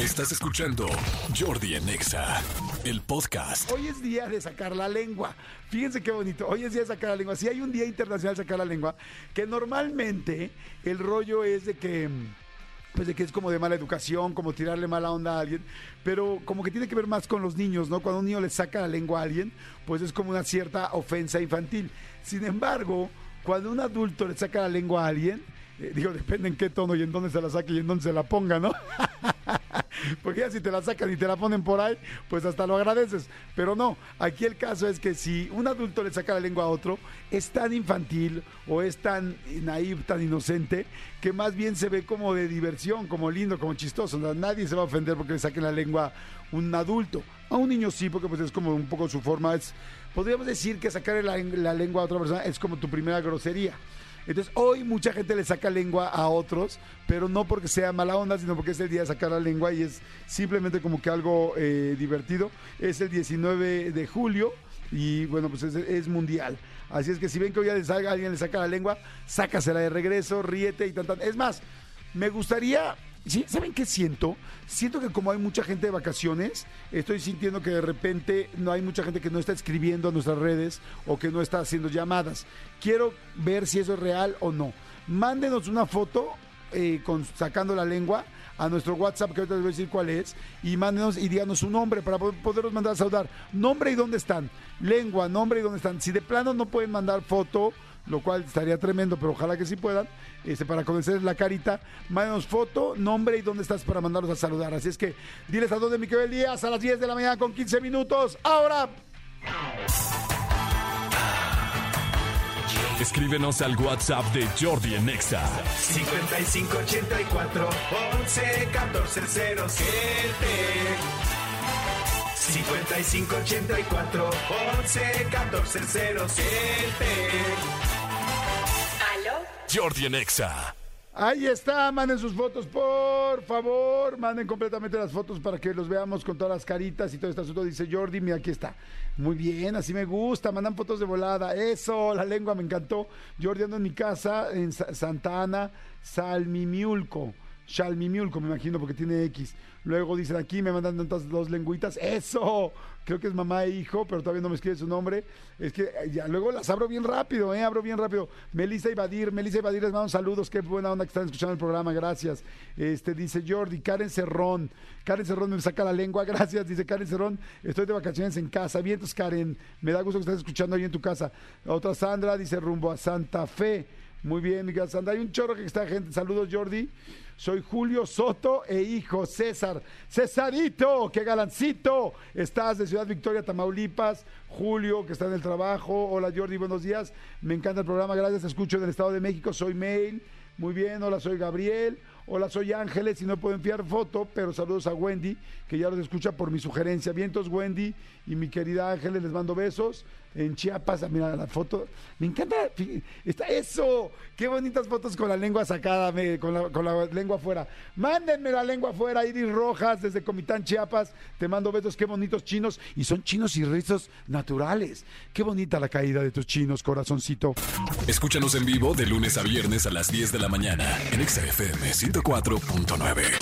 Estás escuchando Jordi en Exa, el podcast. Hoy es día de sacar la lengua. Fíjense qué bonito. Hoy es día de sacar la lengua. Si hay un día internacional de sacar la lengua, que normalmente el rollo es de que pues de que es como de mala educación, como tirarle mala onda a alguien, pero como que tiene que ver más con los niños, ¿no? Cuando un niño le saca la lengua a alguien, pues es como una cierta ofensa infantil. Sin embargo, cuando un adulto le saca la lengua a alguien, eh, digo, depende en qué tono y en dónde se la saque y en dónde se la ponga, ¿no? Porque ya si te la sacan y te la ponen por ahí, pues hasta lo agradeces. Pero no, aquí el caso es que si un adulto le saca la lengua a otro, es tan infantil o es tan naive, tan inocente, que más bien se ve como de diversión, como lindo, como chistoso. nadie se va a ofender porque le saquen la lengua un adulto. A un niño sí, porque pues es como un poco su forma. Es, podríamos decir que sacar la, la lengua a otra persona es como tu primera grosería. Entonces, hoy mucha gente le saca lengua a otros, pero no porque sea mala onda, sino porque es el día de sacar la lengua y es simplemente como que algo eh, divertido. Es el 19 de julio y bueno, pues es, mundial. Así es que si ven que hoy alguien le saca la lengua, sácasela de regreso, ríete y tan, tan. Es más, me gustaría ¿Saben qué siento? Siento que como hay mucha gente de vacaciones, estoy sintiendo que de repente no hay mucha gente que no está escribiendo a nuestras redes o que no está haciendo llamadas. Quiero ver si eso es real o no. Mándenos una foto eh, con, sacando la lengua a nuestro WhatsApp, que ahorita les voy a decir cuál es, y mándenos y díganos su nombre para poderlos mandar a saludar. Nombre y dónde están. Lengua, nombre y dónde están. Si de plano no pueden mandar foto lo cual estaría tremendo, pero ojalá que sí puedan, este, para conocer la carita, mándanos foto, nombre y dónde estás para mandarlos a saludar. Así es que diles a dónde mi Díaz a las 10 de la mañana con 15 minutos. Ahora. Escríbenos al WhatsApp de Jordi en Nexa. 5584 11 14 5584 11 14 Jordi en Ahí está, manden sus fotos, por favor. Manden completamente las fotos para que los veamos con todas las caritas y todo este asunto. Dice Jordi, mira, aquí está. Muy bien, así me gusta. Mandan fotos de volada. Eso, la lengua me encantó. Jordi ando en mi casa en Santa Ana, Salmimiulco. Shalmimiulco, me imagino, porque tiene X. Luego dicen aquí, me mandan tantas dos lengüitas. ¡Eso! Creo que es mamá e hijo, pero todavía no me escribe su nombre. Es que eh, ya luego las abro bien rápido, ¿eh? Abro bien rápido. Melissa Ibadir, Melissa Ibadir, les mando saludos. Qué buena onda que están escuchando el programa, gracias. Este dice Jordi, Karen Cerrón. Karen Cerrón me saca la lengua, gracias. Dice Karen Cerrón, estoy de vacaciones en casa. Vientos, Karen. Me da gusto que estés escuchando ahí en tu casa. Otra Sandra dice rumbo a Santa Fe. Muy bien, Miguel Sandra. Hay un chorro que está gente. Saludos, Jordi. Soy Julio Soto e hijo César. Cesarito, qué galancito. Estás de Ciudad Victoria, Tamaulipas. Julio, que está en el trabajo. Hola, Jordi, buenos días. Me encanta el programa. Gracias. Escucho del Estado de México. Soy Mail. Muy bien. Hola, soy Gabriel. Hola, soy Ángeles y no puedo enviar foto, pero saludos a Wendy, que ya los escucha por mi sugerencia. Vientos, Wendy y mi querida Ángeles, les mando besos. En Chiapas, mira la foto. Me encanta. Está eso. Qué bonitas fotos con la lengua sacada, con, la, lengua afuera. Mándenme la lengua afuera, Iris Rojas, desde Comitán, Chiapas. Te mando besos. Qué bonitos chinos. Y son chinos y rizos naturales. Qué bonita la caída de tus chinos, corazoncito. Escúchanos en vivo de lunes a viernes a las 10 de la mañana en XFM 104.9.